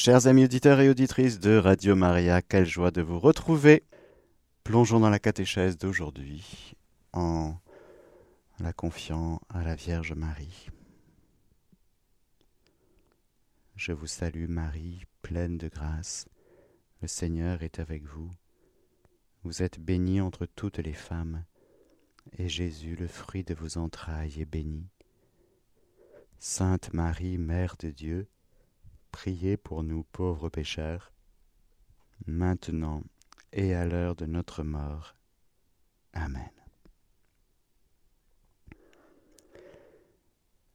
Chers amis auditeurs et auditrices de Radio Maria, quelle joie de vous retrouver. Plongeons dans la catéchèse d'aujourd'hui en la confiant à la Vierge Marie. Je vous salue Marie, pleine de grâce. Le Seigneur est avec vous. Vous êtes bénie entre toutes les femmes, et Jésus, le fruit de vos entrailles, est béni. Sainte Marie, Mère de Dieu, priez pour nous pauvres pécheurs, maintenant et à l'heure de notre mort. Amen.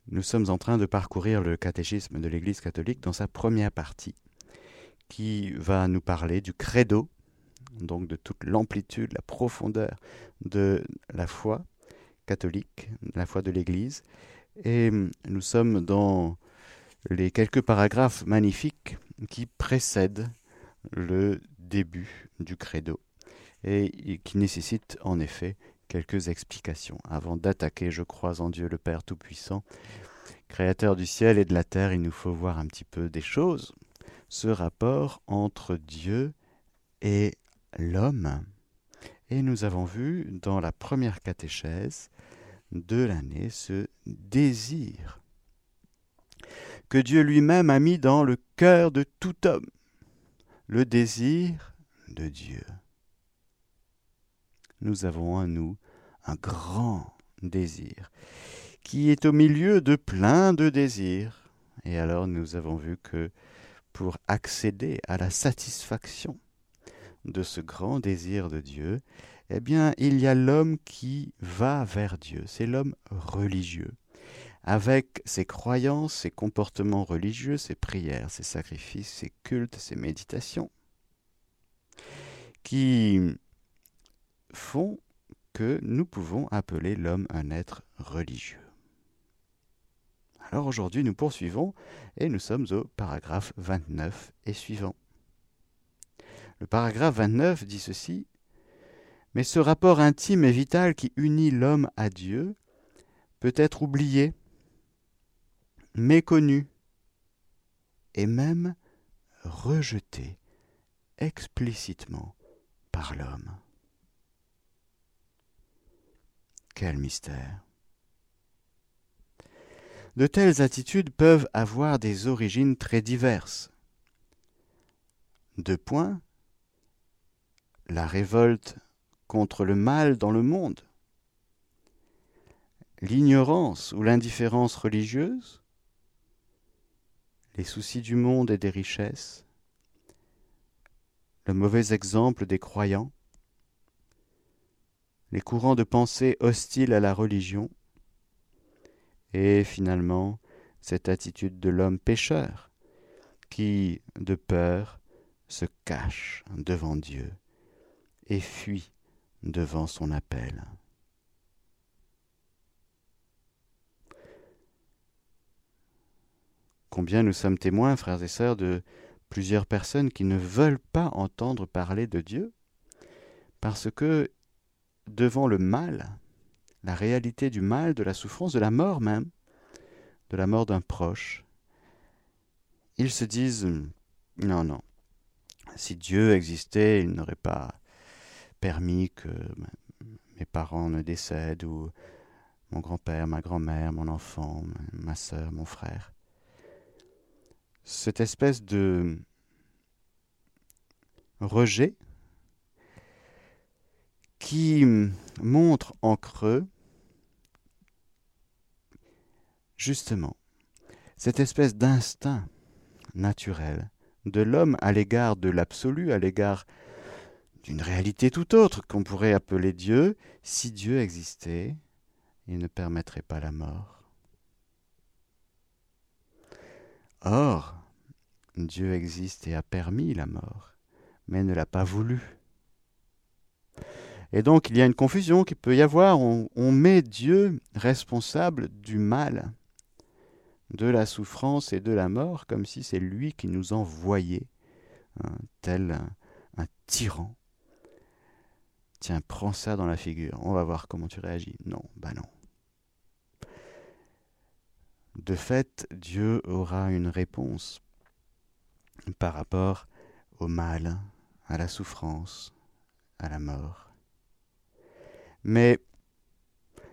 Nous sommes en train de parcourir le catéchisme de l'Église catholique dans sa première partie, qui va nous parler du credo, donc de toute l'amplitude, la profondeur de la foi catholique, la foi de l'Église. Et nous sommes dans les quelques paragraphes magnifiques qui précèdent le début du credo et qui nécessitent en effet quelques explications. Avant d'attaquer Je crois en Dieu le Père Tout-Puissant, Créateur du ciel et de la terre, il nous faut voir un petit peu des choses. Ce rapport entre Dieu et l'homme. Et nous avons vu dans la première catéchèse de l'année ce désir que Dieu lui-même a mis dans le cœur de tout homme, le désir de Dieu. Nous avons en nous un grand désir qui est au milieu de plein de désirs. Et alors nous avons vu que pour accéder à la satisfaction de ce grand désir de Dieu, eh bien, il y a l'homme qui va vers Dieu, c'est l'homme religieux, avec ses croyances, ses comportements religieux, ses prières, ses sacrifices, ses cultes, ses méditations, qui font que nous pouvons appeler l'homme un être religieux. Alors aujourd'hui, nous poursuivons et nous sommes au paragraphe 29 et suivant. Le paragraphe 29 dit ceci Mais ce rapport intime et vital qui unit l'homme à Dieu peut être oublié, méconnu et même rejeté explicitement par l'homme. Quel mystère De telles attitudes peuvent avoir des origines très diverses. Deux points. La révolte contre le mal dans le monde, l'ignorance ou l'indifférence religieuse, les soucis du monde et des richesses, le mauvais exemple des croyants, les courants de pensée hostiles à la religion, et finalement cette attitude de l'homme pécheur qui, de peur, se cache devant Dieu et fuit devant son appel. Combien nous sommes témoins, frères et sœurs, de plusieurs personnes qui ne veulent pas entendre parler de Dieu parce que devant le mal, la réalité du mal, de la souffrance, de la mort même, de la mort d'un proche, ils se disent non, non, si Dieu existait, il n'aurait pas permis que mes parents ne décèdent ou mon grand-père, ma grand-mère, mon enfant, ma soeur, mon frère cette espèce de rejet qui montre en creux justement cette espèce d'instinct naturel de l'homme à l'égard de l'absolu, à l'égard d'une réalité tout autre qu'on pourrait appeler Dieu. Si Dieu existait, il ne permettrait pas la mort. Or, Dieu existe et a permis la mort, mais ne l'a pas voulu. Et donc il y a une confusion qui peut y avoir. On, met Dieu responsable du mal, de la souffrance et de la mort, comme si c'est lui qui nous envoyait, hein, tel un, un tyran. Tiens, prends ça dans la figure, on va voir comment tu réagis. Non, bah non. De fait, Dieu aura une réponse par rapport au mal, à la souffrance, à la mort. Mais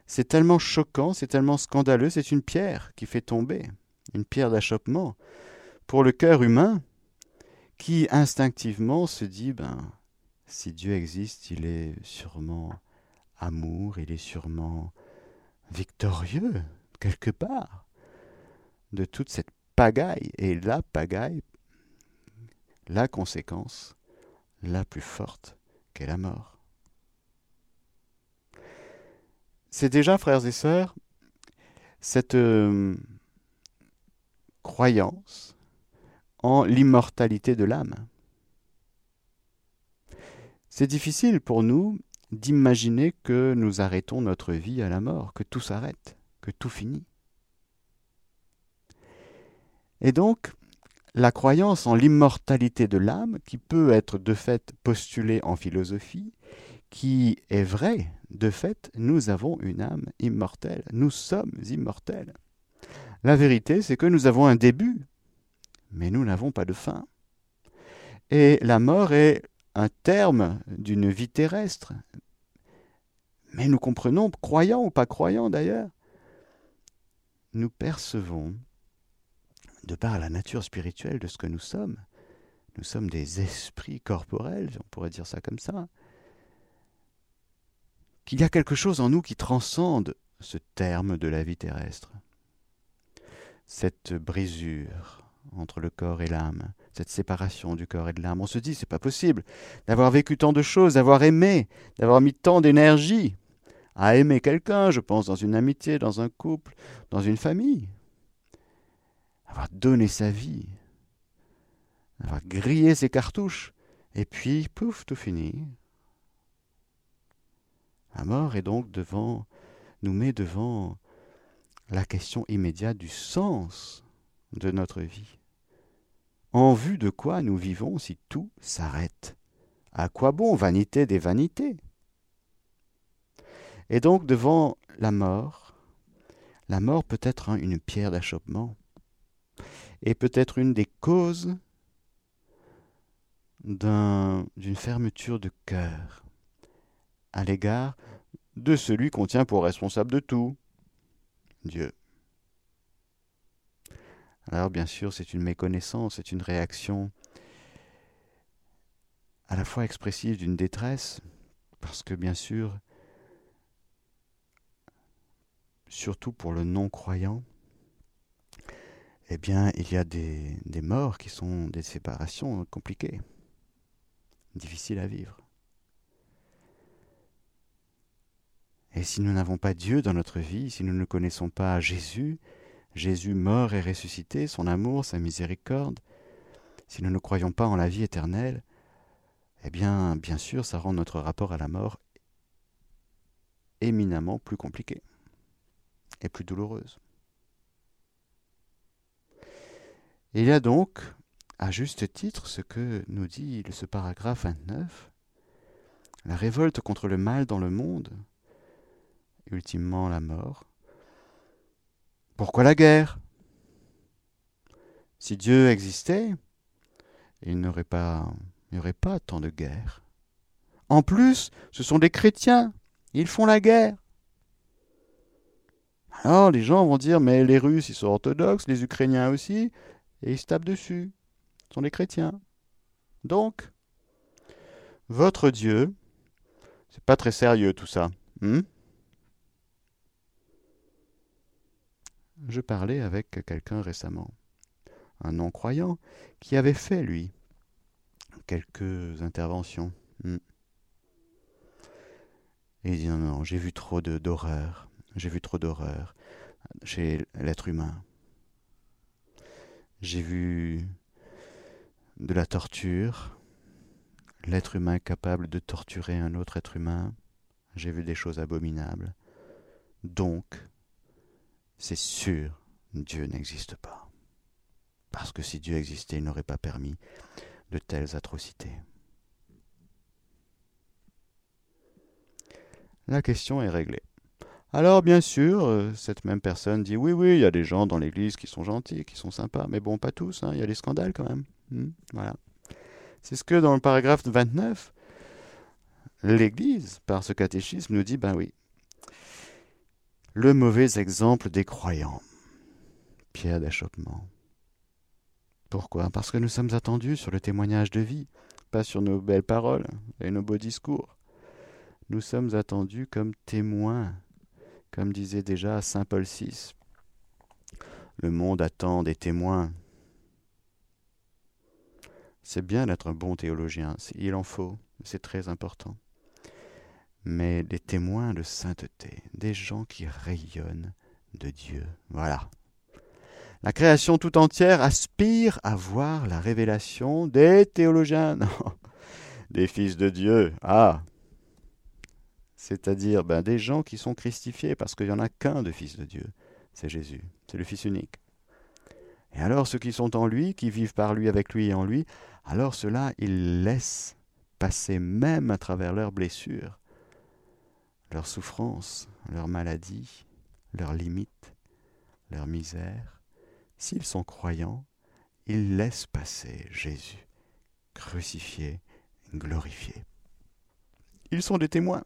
c'est tellement choquant, c'est tellement scandaleux, c'est une pierre qui fait tomber, une pierre d'achoppement pour le cœur humain qui instinctivement se dit ben si Dieu existe, il est sûrement amour, il est sûrement victorieux quelque part de toute cette pagaille et la pagaille la conséquence la plus forte qu'est la mort. C'est déjà, frères et sœurs, cette euh, croyance en l'immortalité de l'âme. C'est difficile pour nous d'imaginer que nous arrêtons notre vie à la mort, que tout s'arrête, que tout finit. Et donc, la croyance en l'immortalité de l'âme, qui peut être de fait postulée en philosophie, qui est vraie, de fait, nous avons une âme immortelle, nous sommes immortels. La vérité, c'est que nous avons un début, mais nous n'avons pas de fin. Et la mort est un terme d'une vie terrestre. Mais nous comprenons, croyants ou pas croyants d'ailleurs, nous percevons de par la nature spirituelle de ce que nous sommes. Nous sommes des esprits corporels, on pourrait dire ça comme ça. Qu'il y a quelque chose en nous qui transcende ce terme de la vie terrestre. Cette brisure entre le corps et l'âme, cette séparation du corps et de l'âme. On se dit, c'est pas possible d'avoir vécu tant de choses, d'avoir aimé, d'avoir mis tant d'énergie à aimer quelqu'un, je pense, dans une amitié, dans un couple, dans une famille avoir donné sa vie, avoir grillé ses cartouches, et puis, pouf, tout fini. La mort est donc devant, nous met devant la question immédiate du sens de notre vie. En vue de quoi nous vivons si tout s'arrête? À quoi bon vanité des vanités? Et donc devant la mort, la mort peut être une pierre d'achoppement est peut-être une des causes d'une fermeture de cœur à l'égard de celui qu'on tient pour responsable de tout, Dieu. Alors bien sûr, c'est une méconnaissance, c'est une réaction à la fois expressive d'une détresse, parce que bien sûr, surtout pour le non-croyant, eh bien, il y a des, morts qui sont des séparations compliquées, difficiles à vivre. Et si nous n'avons pas Dieu dans notre vie, si nous ne connaissons pas Jésus, Jésus mort et ressuscité, son amour, sa miséricorde, si nous ne croyons pas en la vie éternelle, eh bien, bien sûr, ça rend notre rapport à la mort éminemment plus compliqué et plus douloureuse. Il y a donc, à juste titre, ce que nous dit ce paragraphe 29, la révolte contre le mal dans le monde, ultimement la mort. Pourquoi la guerre? Si Dieu existait, il n'y aurait pas, n'y aurait pas tant de guerres. En plus, ce sont des chrétiens, ils font la guerre. Alors les gens vont dire, mais les Russes, ils sont orthodoxes, les Ukrainiens aussi, et ils se tapent dessus. Ce sont les chrétiens. Donc, votre Dieu, c'est pas très sérieux tout ça. Hmm? Je parlais avec quelqu'un récemment, un non-croyant, qui avait fait, lui, quelques interventions. Et il dit non, non, j'ai vu trop d'horreur, j'ai vu trop d'horreur chez l'être humain. J'ai vu de la torture, l'être humain capable de torturer un autre être humain. J'ai vu des choses abominables. Donc, c'est sûr, Dieu n'existe pas. Parce que si Dieu existait, il n'aurait pas permis de telles atrocités. La question est réglée. Alors, bien sûr, euh, cette même personne dit oui, oui, il y a des gens dans l'Église qui sont gentils, qui sont sympas, mais bon, pas tous, hein, il y a des scandales quand même. Hmm, voilà. C'est ce que dans le paragraphe 29, l'Église, par ce catéchisme, nous dit, ben oui, le mauvais exemple des croyants. Pierre d'achoppement. Pourquoi? Parce que nous sommes attendus sur le témoignage de vie, pas sur nos belles paroles et nos beaux discours. Nous sommes attendus comme témoins, comme disait déjà Saint Paul VI. Le monde attend des témoins. C'est bien d'être un bon théologien, il en faut, c'est très important. Mais des témoins de sainteté, des gens qui rayonnent de Dieu. Voilà. La création tout entière aspire à voir la révélation des théologiens, des fils de Dieu. Ah, c'est-à-dire ben, des gens qui sont christifiés, parce qu'il n'y en a qu'un de fils de Dieu, c'est Jésus, c'est le Fils unique. Et alors ceux qui sont en lui, qui vivent par lui, avec lui et en lui, alors ceux-là, ils laissent passer même à travers leurs blessures, leurs souffrances, leurs maladies, leurs limites, leurs misères. S'ils sont croyants, ils laissent passer Jésus, crucifié, glorifié. Ils sont des témoins.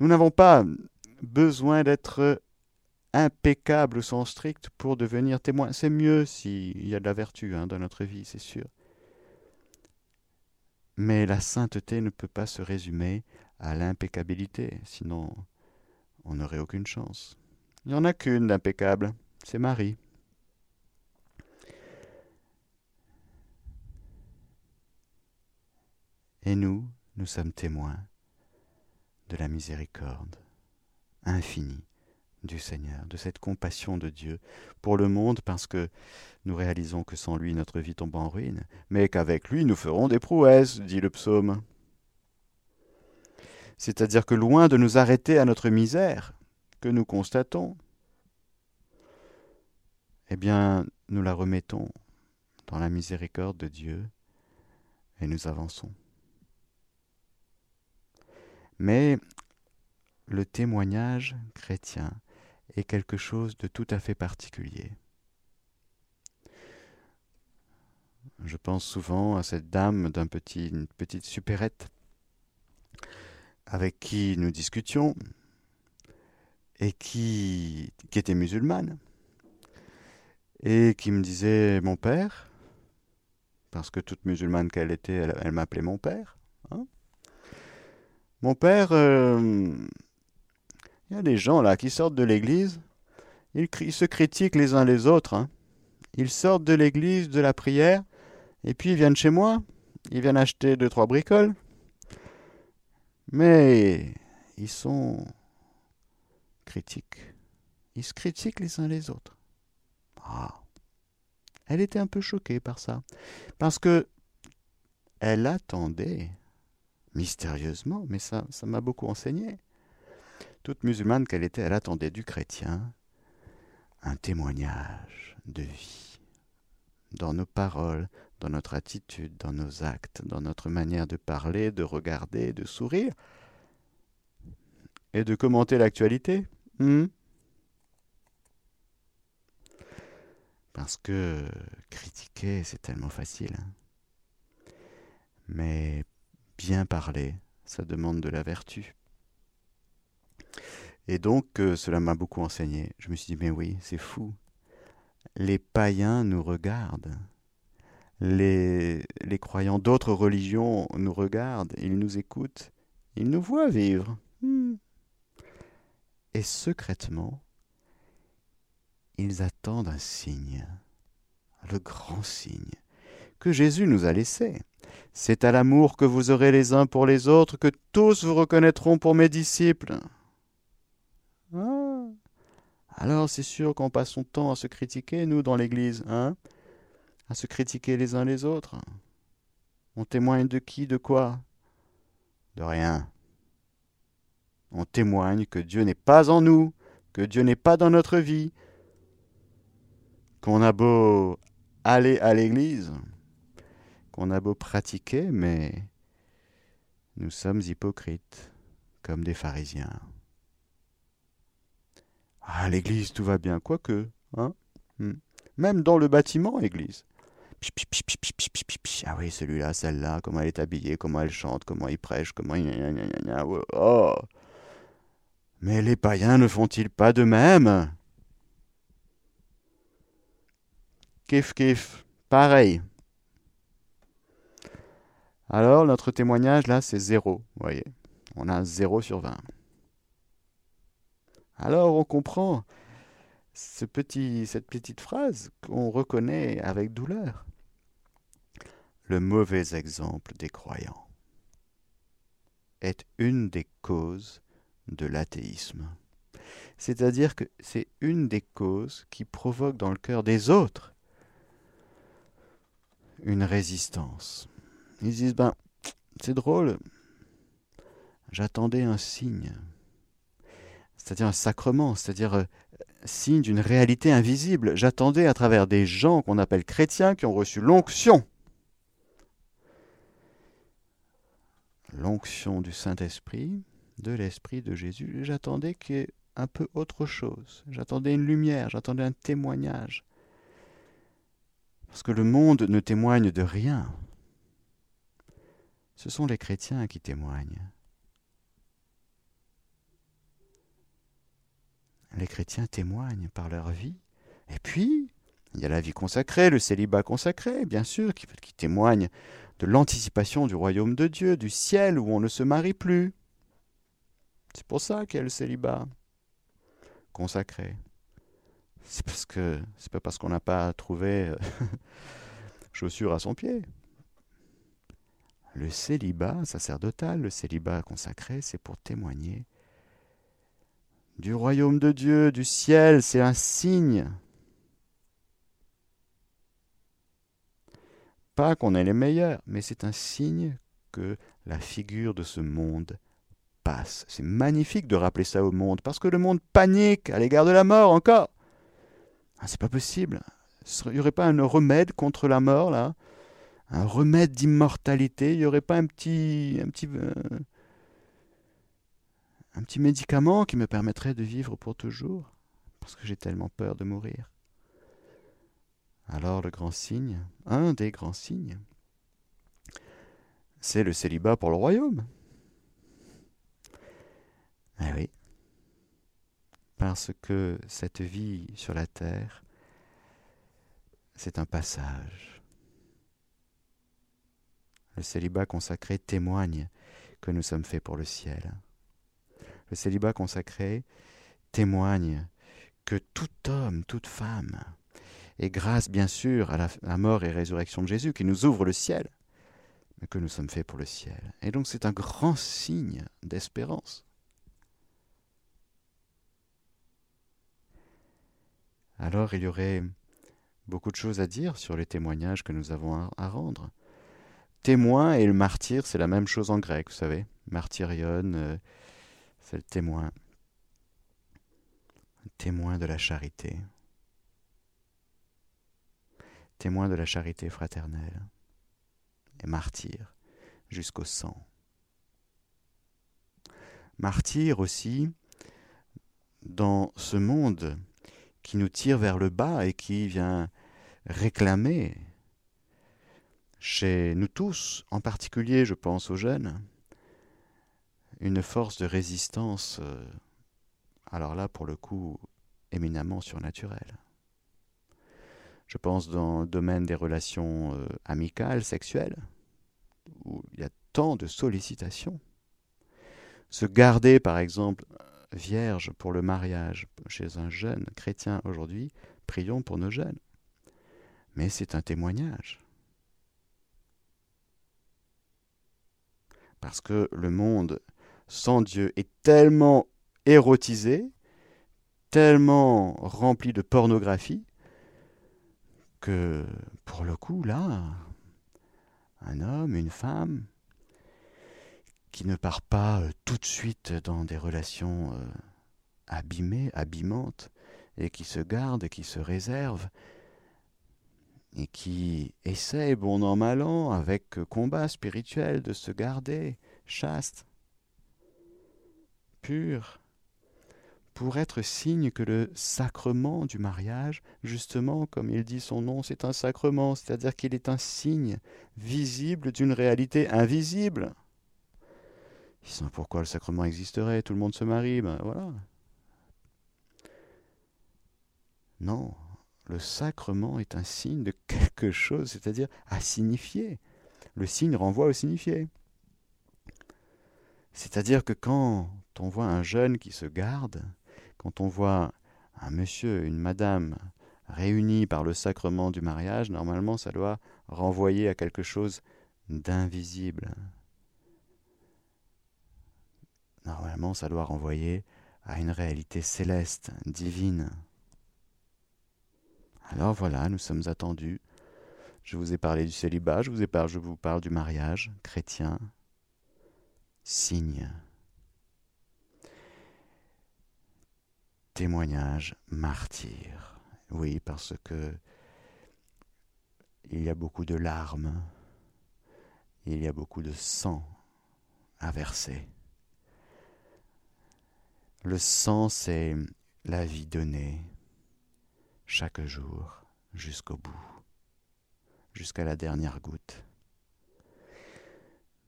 Nous n'avons pas besoin d'être impeccables au sens strict pour devenir témoins. C'est mieux s'il y a de la vertu hein, dans notre vie, c'est sûr. Mais la sainteté ne peut pas se résumer à l'impeccabilité, sinon on n'aurait aucune chance. Il n'y en a qu'une d'impeccable, c'est Marie. Et nous, nous sommes témoins de la miséricorde infinie du Seigneur, de cette compassion de Dieu pour le monde, parce que nous réalisons que sans lui notre vie tombe en ruine, mais qu'avec lui nous ferons des prouesses, dit le psaume. C'est-à-dire que loin de nous arrêter à notre misère, que nous constatons, eh bien, nous la remettons dans la miséricorde de Dieu et nous avançons. Mais le témoignage chrétien est quelque chose de tout à fait particulier. Je pense souvent à cette dame d'un petit, petite supérette avec qui nous discutions et qui, qui était musulmane et qui me disait mon père, parce que toute musulmane qu'elle était, elle m'appelait mon père. Mon père, euh, il y a des gens là qui sortent de l'église, ils, se critiquent les uns les autres. Hein. Ils sortent de l'église, de la prière, et puis ils viennent chez moi, ils viennent acheter deux, trois bricoles. Mais ils sont critiques. Ils se critiquent les uns les autres. Ah. Elle était un peu choquée par ça. Parce que elle attendait mystérieusement, mais ça m'a beaucoup enseigné. Toute musulmane qu'elle était, elle attendait du chrétien un témoignage de vie dans nos paroles, dans notre attitude, dans nos actes, dans notre manière de parler, de regarder, de sourire et de commenter l'actualité. Hmm? Parce que critiquer, c'est tellement facile. Hein. Mais bien parler, ça demande de la vertu. Et donc, euh, cela m'a beaucoup enseigné. Je me suis dit, mais oui, c'est fou. Les païens nous regardent. Les, croyants d'autres religions nous regardent, ils nous écoutent, ils nous voient vivre. Hmm. Et secrètement, ils attendent un signe, le grand signe, que Jésus nous a laissé. C'est à l'amour que vous aurez les uns pour les autres que tous vous reconnaîtront pour mes disciples. Ah. Alors c'est sûr qu'on passe son temps à se critiquer, nous, dans l'Église, hein À se critiquer les uns les autres. On témoigne de qui, de quoi? De rien. On témoigne que Dieu n'est pas en nous, que Dieu n'est pas dans notre vie, qu'on a beau aller à l'église, qu'on a beau pratiquer, mais nous sommes hypocrites, comme des pharisiens. Ah, l'église, tout va bien, quoique, hein hmm. Même dans le bâtiment, église. Ah oui, celui-là, celle-là, comment elle est habillée, comment elle chante, comment il prêche, comment il... Oh Mais les païens ne font-ils pas de même? Kif, kif, pareil. Alors, notre témoignage, là, c'est zéro, vous voyez. On a un 0 sur 20. Alors, on comprend cette petite phrase qu'on reconnaît avec douleur. Le mauvais exemple des croyants est une des causes de l'athéisme. C'est-à-dire que c'est une des causes qui provoque dans le cœur des autres une résistance. Ils disent, ben, c'est drôle, j'attendais un signe, c'est-à-dire un sacrement, c'est-à-dire euh, signe d'une réalité invisible. J'attendais à travers des gens qu'on appelle chrétiens qui ont reçu l'onction. L'onction du Saint-Esprit, de l'Esprit de Jésus. J'attendais qu'il y ait un peu autre chose. J'attendais une lumière, j'attendais un témoignage. Parce que le monde ne témoigne de rien. Ce sont les chrétiens qui témoignent. Les chrétiens témoignent par leur vie. Et puis, il y a la vie consacrée, le célibat consacré, bien sûr, qui, témoigne de l'anticipation du royaume de Dieu, du ciel où on ne se marie plus. C'est pour ça qu'il y a le célibat consacré c'est parce que c'est pas parce qu'on n'a pas trouvé euh, chaussures à son pied. Le célibat sacerdotal, le célibat consacré, c'est pour témoigner du royaume de Dieu, du ciel, c'est un signe. Pas qu'on est les meilleurs, mais c'est un signe que la figure de ce monde passe. C'est magnifique de rappeler ça au monde, parce que le monde panique à l'égard de la mort encore. Ah, c'est pas possible. Il n'y aurait pas un remède contre la mort, là? Un remède d'immortalité Il n'y aurait pas un petit, un, petit, euh, un petit médicament qui me permettrait de vivre pour toujours? Parce que j'ai tellement peur de mourir. Alors le grand signe, un des grands signes, c'est le célibat pour le royaume. Eh oui parce que cette vie sur la terre, c'est un passage. Le célibat consacré témoigne que nous sommes faits pour le ciel. Le célibat consacré témoigne que tout homme, toute femme, et grâce bien sûr à la, mort et résurrection de Jésus qui nous ouvre le ciel, que nous sommes faits pour le ciel. Et donc c'est un grand signe d'espérance. alors il y aurait beaucoup de choses à dire sur les témoignages que nous avons à, rendre. Témoin et le martyr, c'est la même chose en grec, vous savez. Martyrion, euh, c'est le témoin. Témoin de la charité. Témoin de la charité fraternelle. Et martyr jusqu'au sang. Martyr aussi dans ce monde qui nous tire vers le bas et qui vient réclamer chez nous tous, en particulier je pense aux jeunes, une force de résistance, euh, alors là pour le coup éminemment surnaturelle. Je pense dans le domaine des relations euh, amicales, sexuelles, où il y a tant de sollicitations. Se garder par exemple vierge pour le mariage chez un jeune chrétien aujourd'hui, prions pour nos jeunes. Mais c'est un témoignage. Parce que le monde sans Dieu est tellement érotisé, tellement rempli de pornographie, que pour le coup, là, un homme, une femme, qui ne part pas euh, tout de suite dans des relations euh, abîmées, abîmantes, et qui se garde, qui se réserve, et qui essaie, bon an, mal an, avec combat spirituel, de se garder chaste, pur, pour être signe que le sacrement du mariage, justement, comme il dit son nom, c'est un sacrement, c'est-à-dire qu'il est un signe visible d'une réalité invisible. Sinon, pourquoi le sacrement existerait? Tout le monde se marie, ben voilà. Non, le sacrement est un signe de quelque chose, c'est-à-dire à signifier. Le signe renvoie au signifié. C'est-à-dire que quand on voit un jeune qui se garde, quand on voit un monsieur, une madame réunis par le sacrement du mariage, normalement ça doit renvoyer à quelque chose d'invisible. Normalement ça doit renvoyer à une réalité céleste, divine. Alors voilà, nous sommes attendus. Je vous ai parlé du célibat, je vous, ai parlé, je vous parle du mariage chrétien, signe. témoignage martyr. Oui, parce que il y a beaucoup de larmes, il y a beaucoup de sang à verser. Le sang, c'est la vie donnée chaque jour jusqu'au bout, jusqu'à la dernière goutte.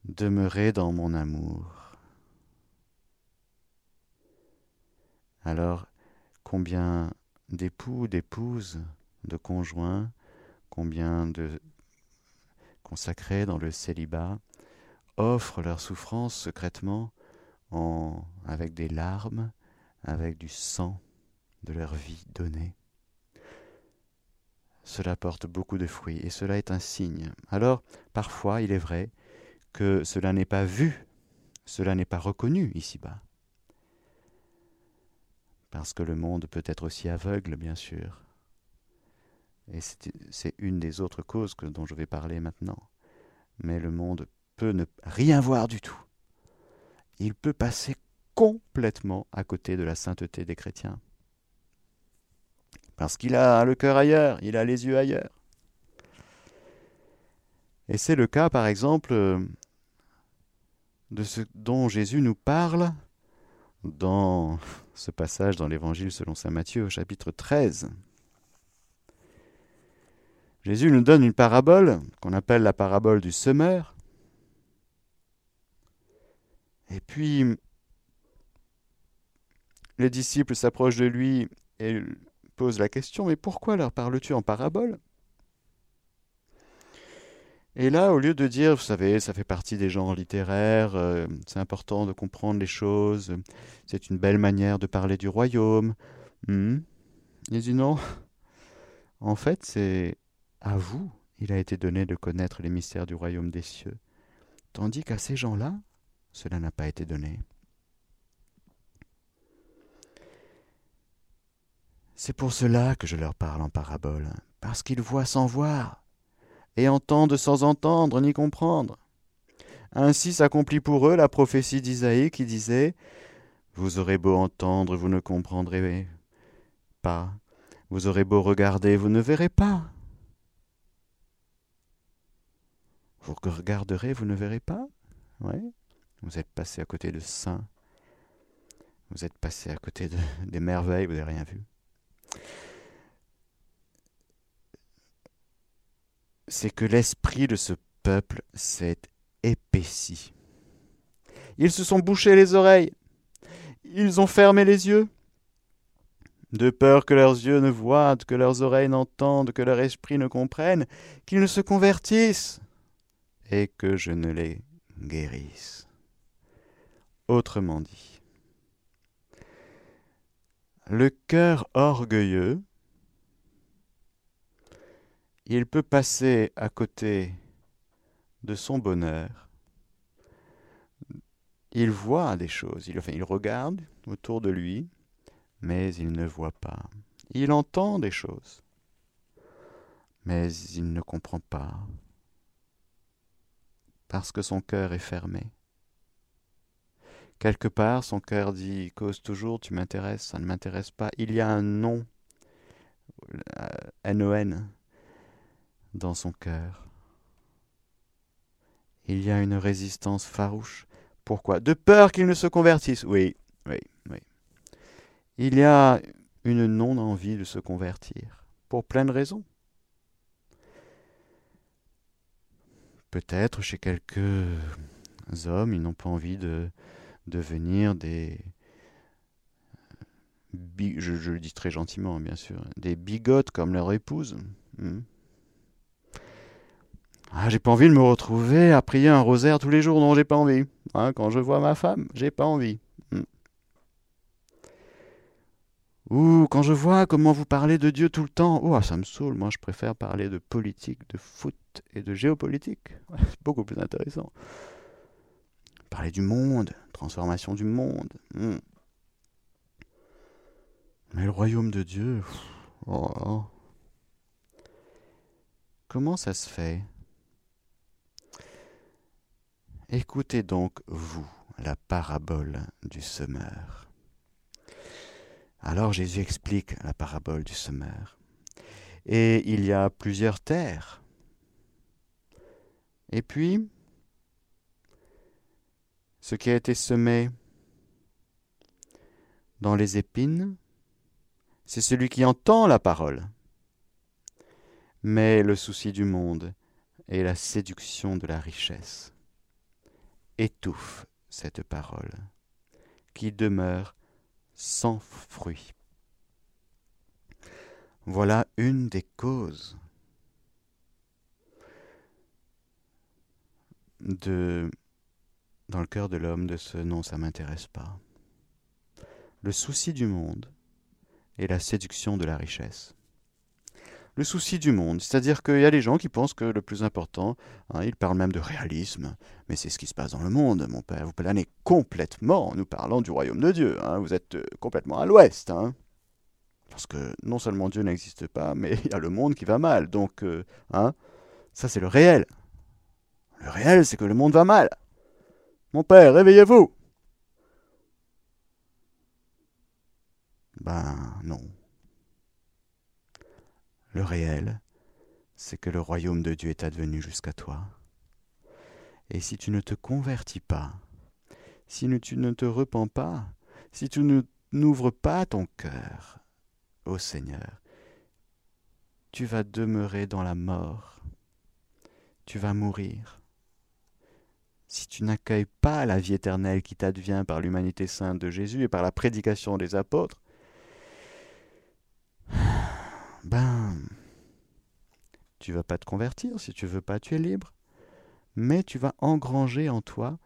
Demeurez dans mon amour. Alors, combien d'époux, d'épouses, de conjoints, combien de consacrés dans le célibat offrent leur souffrance secrètement en, avec des larmes, avec du sang de leur vie donnée? Cela porte beaucoup de fruits et cela est un signe. Alors, parfois, il est vrai que cela n'est pas vu, cela n'est pas reconnu ici-bas parce que le monde peut être aussi aveugle, bien sûr. Et c'est une des autres causes dont je vais parler maintenant. Mais le monde peut ne rien voir du tout. Il peut passer complètement à côté de la sainteté des chrétiens. Parce qu'il a le cœur ailleurs, il a les yeux ailleurs. Et c'est le cas, par exemple, de ce dont Jésus nous parle dans ce passage dans l'Évangile selon Saint Matthieu au chapitre 13. Jésus nous donne une parabole qu'on appelle la parabole du semeur. Et puis, les disciples s'approchent de lui et posent la question, mais pourquoi leur parles-tu en parabole? Et là, au lieu de dire, vous savez, ça fait partie des genres littéraires, euh, c'est important de comprendre les choses, c'est une belle manière de parler du royaume, hmm, il dit non. En fait, c'est à vous, il a été donné de connaître les mystères du royaume des cieux, tandis qu'à ces gens-là, cela n'a pas été donné. C'est pour cela que je leur parle en parabole, parce qu'ils voient sans voir et entendent sans entendre ni comprendre. Ainsi s'accomplit pour eux la prophétie d'Isaïe qui disait Vous aurez beau entendre, vous ne comprendrez pas. Vous aurez beau regarder, vous ne verrez pas. Vous regarderez, vous ne verrez pas Oui. Vous êtes passé à côté de saints. Vous êtes passé à côté de, des merveilles, vous n'avez rien vu. C'est que l'esprit de ce peuple s'est épaissi. Ils se sont bouchés les oreilles, ils ont fermé les yeux, de peur que leurs yeux ne voient, que leurs oreilles n'entendent, que leur esprit ne comprenne, qu'ils ne se convertissent, et que je ne les guérisse. Autrement dit, le cœur orgueilleux il peut passer à côté de son bonheur. Il voit des choses, il, regarde autour de lui, mais il ne voit pas. Il entend des choses, mais il ne comprend pas, parce que son cœur est fermé. Quelque part, son cœur dit cause toujours, tu m'intéresses, ça ne m'intéresse pas. Il y a un nom, euh, N-O-N, dans son cœur. Il y a une résistance farouche. Pourquoi? De peur qu'il ne se convertisse. Oui, oui, oui. il y a une non-envie de se convertir, pour plein de raisons. Peut-être chez quelques hommes, ils n'ont pas envie de devenir des... Je, le dis très gentiment, bien sûr, des bigotes comme leur épouse. Hmm. Ah, j'ai pas envie de me retrouver à prier un rosaire tous les jours. Non, j'ai pas envie. Hein, quand je vois ma femme, j'ai pas envie. Hmm. Ou quand je vois comment vous parlez de Dieu tout le temps, oh, ça me saoule. Moi, je préfère parler de politique, de foot et de géopolitique. C'est beaucoup plus intéressant. Parler du monde, transformation du monde. Hmm. Mais le royaume de Dieu, oh, oh. comment ça se fait? Écoutez donc, vous, la parabole du semeur. Alors Jésus explique la parabole du semeur. Et il y a plusieurs terres. Et puis, ce qui a été semé dans les épines, c'est celui qui entend la parole. Mais le souci du monde est la séduction de la richesse étouffe cette parole, qui demeure sans fruit. Voilà une des causes de dans le cœur de l'homme de ce non, ça m'intéresse pas. Le souci du monde et la séduction de la richesse le souci du monde. C'est-à-dire qu'il y a des gens qui pensent que le plus important, hein, ils parlent même de réalisme, mais c'est ce qui se passe dans le monde, mon père. Vous planez complètement en nous parlant du royaume de Dieu. Hein. Vous êtes euh, complètement à l'ouest. Hein. Parce que non seulement Dieu n'existe pas, mais il y a le monde qui va mal. Donc, euh, hein, ça c'est le réel. Le réel, c'est que le monde va mal. Mon père, réveillez-vous. Ben non. Le réel, c'est que le royaume de Dieu est advenu jusqu'à toi. Et si tu ne te convertis pas, si tu ne te repens pas, si tu n'ouvres pas ton cœur au Seigneur, tu vas demeurer dans la mort, tu vas mourir. Si tu n'accueilles pas la vie éternelle qui t'advient par l'humanité sainte de Jésus et par la prédication des apôtres, ben, tu vas pas te convertir, si tu veux pas, tu es libre. Mais tu vas engranger en toi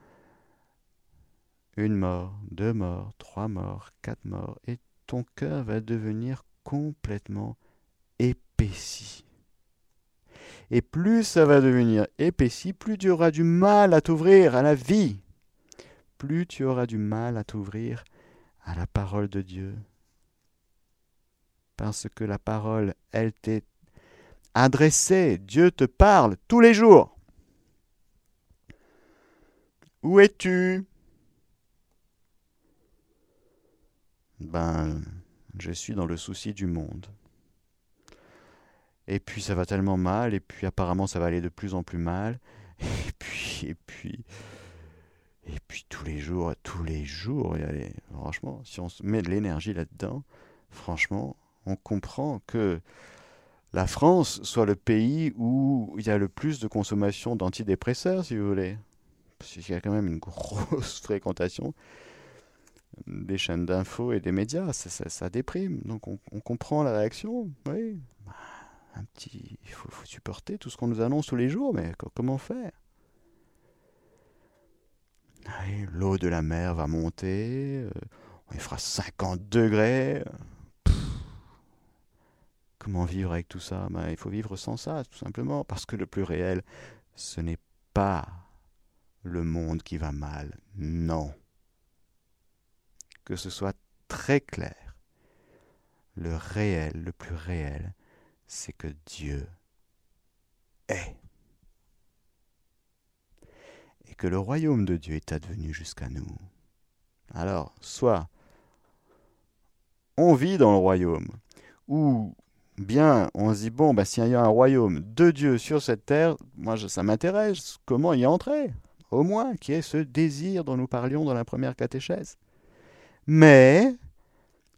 une mort, deux morts, trois morts, quatre morts, et ton cœur va devenir complètement épaissi. Et plus ça va devenir épaissi, plus tu auras du mal à t'ouvrir à la vie, plus tu auras du mal à t'ouvrir à la parole de Dieu, parce que la parole, elle t'est adressée. Dieu te parle tous les jours. Où es-tu? Ben, je suis dans le souci du monde. Et puis ça va tellement mal, et puis apparemment ça va aller de plus en plus mal. Et puis, et puis, et puis tous les jours, tous les jours, et franchement, si on met de l'énergie là-dedans, franchement, on comprend que la France soit le pays où il y a le plus de consommation d'antidépresseurs, si vous voulez. Parce qu'il y a quand même une grosse fréquentation des chaînes d'infos et des médias. Ça, déprime. Donc on, comprend la réaction. Oui. Un petit, il faut, supporter tout ce qu'on nous annonce tous les jours, mais comment faire? L'eau de la mer va monter, euh, il fera 50 degrés. Comment vivre avec tout ça? Ben, Il faut vivre sans ça, tout simplement, parce que le plus réel, ce n'est pas le monde qui va mal, non. Que ce soit très clair. Le réel, le plus réel, c'est que Dieu est. Et que le royaume de Dieu est advenu jusqu'à nous. Alors, soit on vit dans le royaume, ou bien, on se dit, bon, bah, s'il y a un royaume de Dieu sur cette terre, moi, ça m'intéresse, comment y entrer? Au moins, qui est ce désir dont nous parlions dans la première catéchèse. Mais,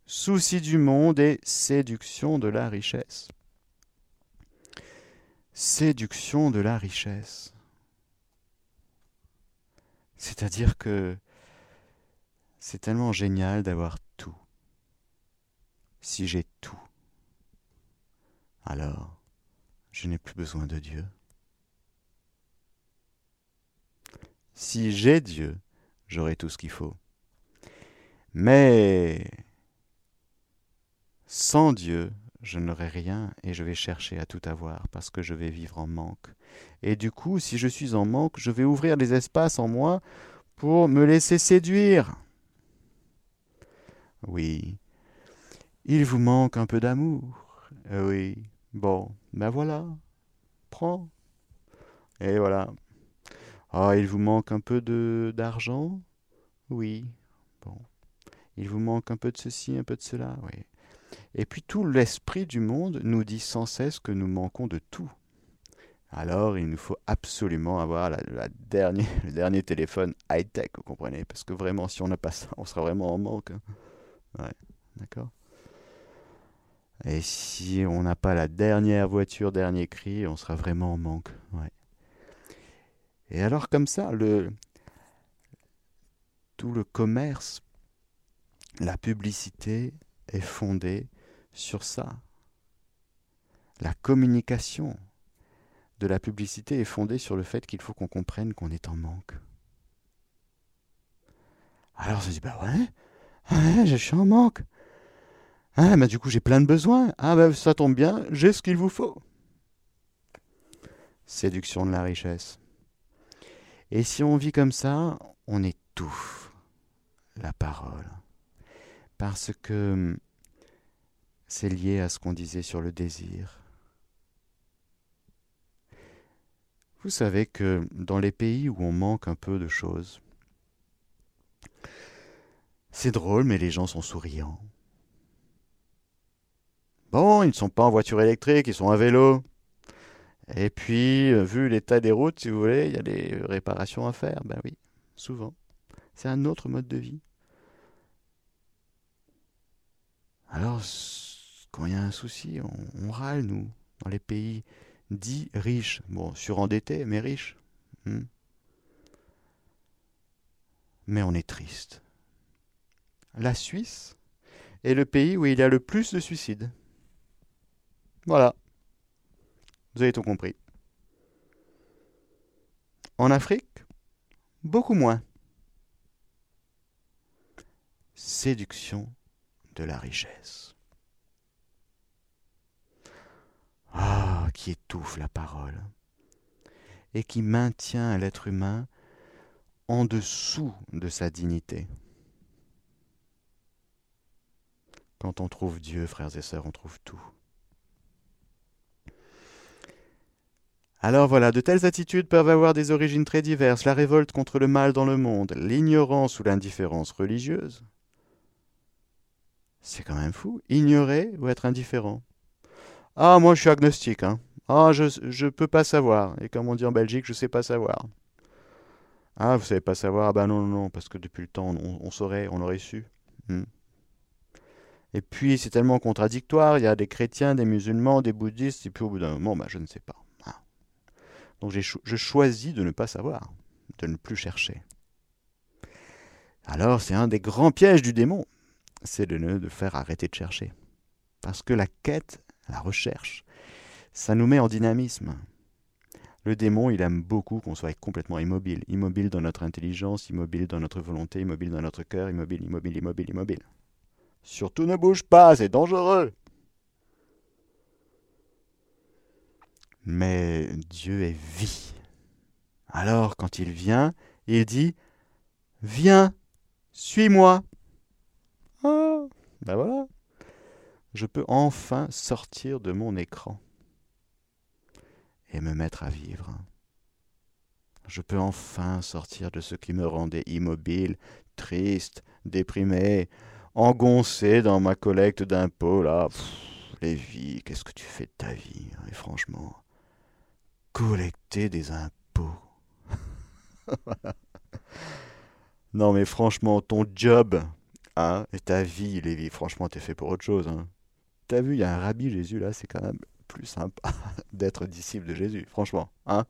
souci du monde et séduction de la richesse. Séduction de la richesse. C'est-à-dire que c'est tellement génial d'avoir tout. Si j'ai tout, alors je n'ai plus besoin de Dieu. Si j'ai Dieu, j'aurai tout ce qu'il faut. Mais sans Dieu, je n'aurai rien et je vais chercher à tout avoir parce que je vais vivre en manque. Et du coup, si je suis en manque, je vais ouvrir des espaces en moi pour me laisser séduire. Oui, il vous manque un peu d'amour. Oui, bon, ben voilà, prends. Et voilà. Ah, il vous manque un peu de d'argent? Oui, bon. Il vous manque un peu de ceci, un peu de cela, oui. Et puis tout l'esprit du monde nous dit sans cesse que nous manquons de tout. Alors il nous faut absolument avoir la, dernière, le dernier téléphone high-tech, vous comprenez? Parce que vraiment, si on n'a pas ça, on sera vraiment en manque. Hein. Ouais, d'accord? Et si on n'a pas la dernière voiture, dernier cri, on sera vraiment en manque. Ouais. Et alors comme ça, le, tout le commerce, la publicité est fondée sur ça. La communication de la publicité est fondée sur le fait qu'il faut qu'on comprenne qu'on est en manque. Alors je dis, bah ouais, je suis en manque. Ah, bah du coup j'ai plein de besoins. Ah, bah ça tombe bien, j'ai ce qu'il vous faut. Séduction de la richesse. Et si on vit comme ça, on étouffe la parole parce que hum, c'est lié à ce qu'on disait sur le désir. Vous savez que dans les pays où on manque un peu de choses, c'est drôle, mais les gens sont souriants. Bon, ils ne sont pas en voiture électrique, ils sont à vélo. Et puis, euh, vu l'état des routes, si vous voulez, il y a des réparations à faire. Ben oui, souvent. C'est un autre mode de vie. Alors, quand il y a un souci, on, râle, nous, dans les pays dits riches. Bon, surendettés, mais riches. Hmm. Mais on est triste. La Suisse est le pays où il y a le plus de suicides. Voilà. Vous avez tout compris. En Afrique, beaucoup moins. Séduction de la richesse. Ah, qui étouffe la parole et qui maintient l'être humain en dessous de sa dignité. Quand on trouve Dieu, frères et sœurs, on trouve tout. Alors voilà, de telles attitudes peuvent avoir des origines très diverses. La révolte contre le mal dans le monde, l'ignorance ou l'indifférence religieuse, c'est quand même fou. Ignorer ou être indifférent. Ah, moi je suis agnostique. Hein. Ah, je ne peux pas savoir. Et comme on dit en Belgique, je ne sais pas savoir. Ah, vous savez pas savoir? Ah ben non, non, non, parce que depuis le temps, on, on aurait su. Hmm. Et puis, c'est tellement contradictoire. Il y a des chrétiens, des musulmans, des bouddhistes, et puis au bout d'un moment, ben, je ne sais pas. Ah. Donc, je choisis de ne pas savoir, de ne plus chercher. Alors, c'est un des grands pièges du démon c'est de ne faire arrêter de chercher. Parce que la quête, la recherche, ça nous met en dynamisme. Le démon, il aime beaucoup qu'on soit complètement immobile. Immobile dans notre intelligence, immobile dans notre volonté, immobile dans notre cœur, immobile, immobile, immobile, immobile. Surtout ne bouge pas, c'est dangereux. Mais Dieu est vie. Alors quand il vient, il dit, Viens, suis-moi. Ah, ben voilà. Je peux enfin sortir de mon écran et me mettre à vivre. Je peux enfin sortir de ce qui me rendait immobile, triste, déprimé, engoncé dans ma collecte d'impôts, là. vies, qu'est-ce que tu fais de ta vie hein, Et franchement, collecter des impôts. non mais franchement, ton job, Hein Et ta vie, Lévi, franchement, t'es fait pour autre chose. Hein T'as vu, il y a un rabbi Jésus là, c'est quand même plus sympa d'être disciple de Jésus, franchement. Hein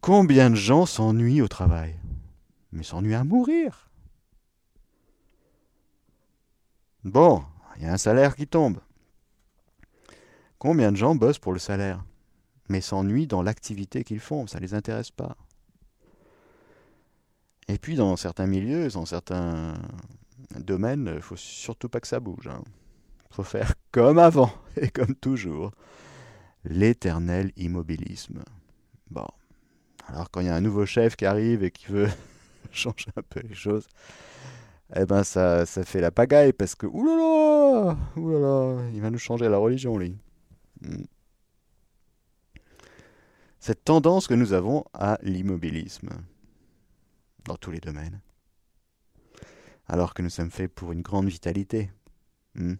Combien de gens s'ennuient au travail? Mais s'ennuient à mourir. Bon, il y a un salaire qui tombe. Combien de gens bossent pour le salaire? Mais s'ennuient dans l'activité qu'ils font, ça ne les intéresse pas. Et puis dans certains milieux, dans certains domaines, il faut surtout pas que ça bouge. Hein. faut faire comme avant et comme toujours. L'éternel immobilisme. Bon. Alors quand il y a un nouveau chef qui arrive et qui veut changer un peu les choses, eh ben ça, ça fait la pagaille parce que oulala, oulala, il va nous changer la religion lui. Hmm. Cette tendance que nous avons à l'immobilisme dans tous les domaines, alors que nous sommes faits pour une grande vitalité. Hmm.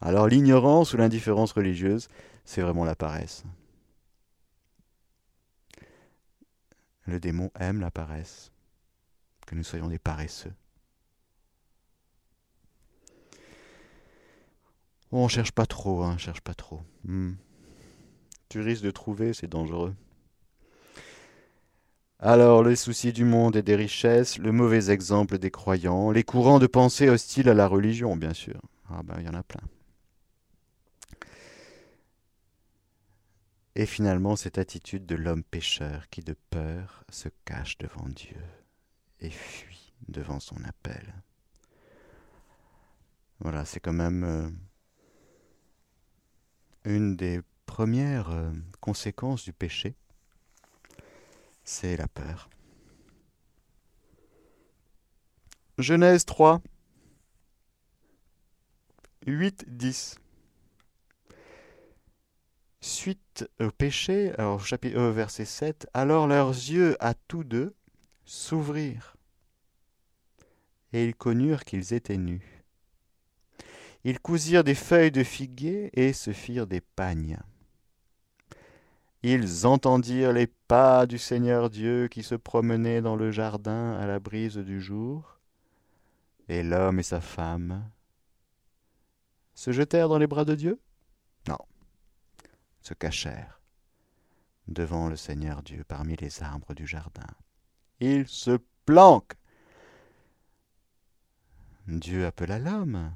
Alors l'ignorance ou l'indifférence religieuse, c'est vraiment la paresse. Le démon aime la paresse, que nous soyons des paresseux. On on cherche pas trop, hein, cherche pas trop. Hmm. Tu risques de trouver, c'est dangereux. Alors, les soucis du monde et des richesses, le mauvais exemple des croyants, les courants de pensée hostiles à la religion, bien sûr. Ah ben, il y en a plein. Et finalement, cette attitude de l'homme pécheur qui, de peur, se cache devant Dieu et fuit devant son appel. Voilà, c'est quand même euh, une des première euh, conséquence du péché, c'est la peur. Genèse 3, 8, 10. Suite au péché, alors chapitre, euh, verset 7, alors leurs yeux à tous deux s'ouvrirent, et ils connurent qu'ils étaient nus. Ils cousirent des feuilles de figuier et se firent des pagnes. Ils entendirent les pas du Seigneur Dieu qui se promenait dans le jardin à la brise du jour, et l'homme et sa femme se jetèrent dans les bras de Dieu? Non, se cachèrent devant le Seigneur Dieu parmi les arbres du jardin. Ils se planquent. Dieu appela l'homme.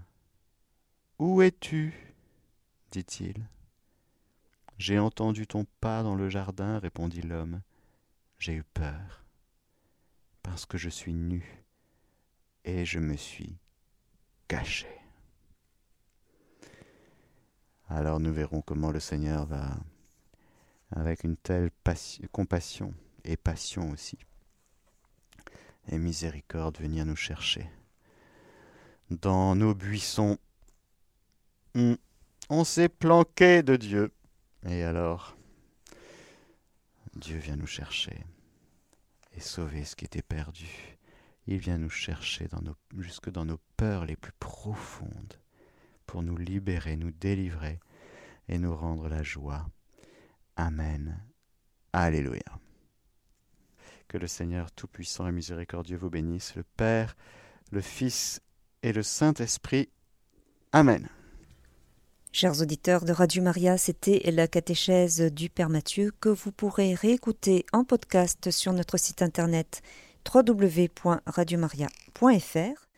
Où es-tu? dit-il. J'ai entendu ton pas dans le jardin, répondit l'homme. J'ai eu peur, parce que je suis nu, et je me suis caché. Alors nous verrons comment le Seigneur va, avec une telle compassion et passion aussi, et miséricorde, venir nous chercher. Dans nos buissons, on s'est planqué de Dieu. Et alors, Dieu vient nous chercher et sauver ce qui était perdu. Il vient nous chercher jusque dans nos peurs les plus profondes pour nous libérer, nous délivrer et nous rendre la joie. Amen. Alléluia. Que le Seigneur Tout-Puissant et Miséricordieux vous bénisse, le Père, le Fils et le Saint-Esprit. Amen. Chers auditeurs de Radio Maria, c'était la catéchèse du Père Mathieu que vous pourrez réécouter en podcast sur notre site internet www.radiomaria.fr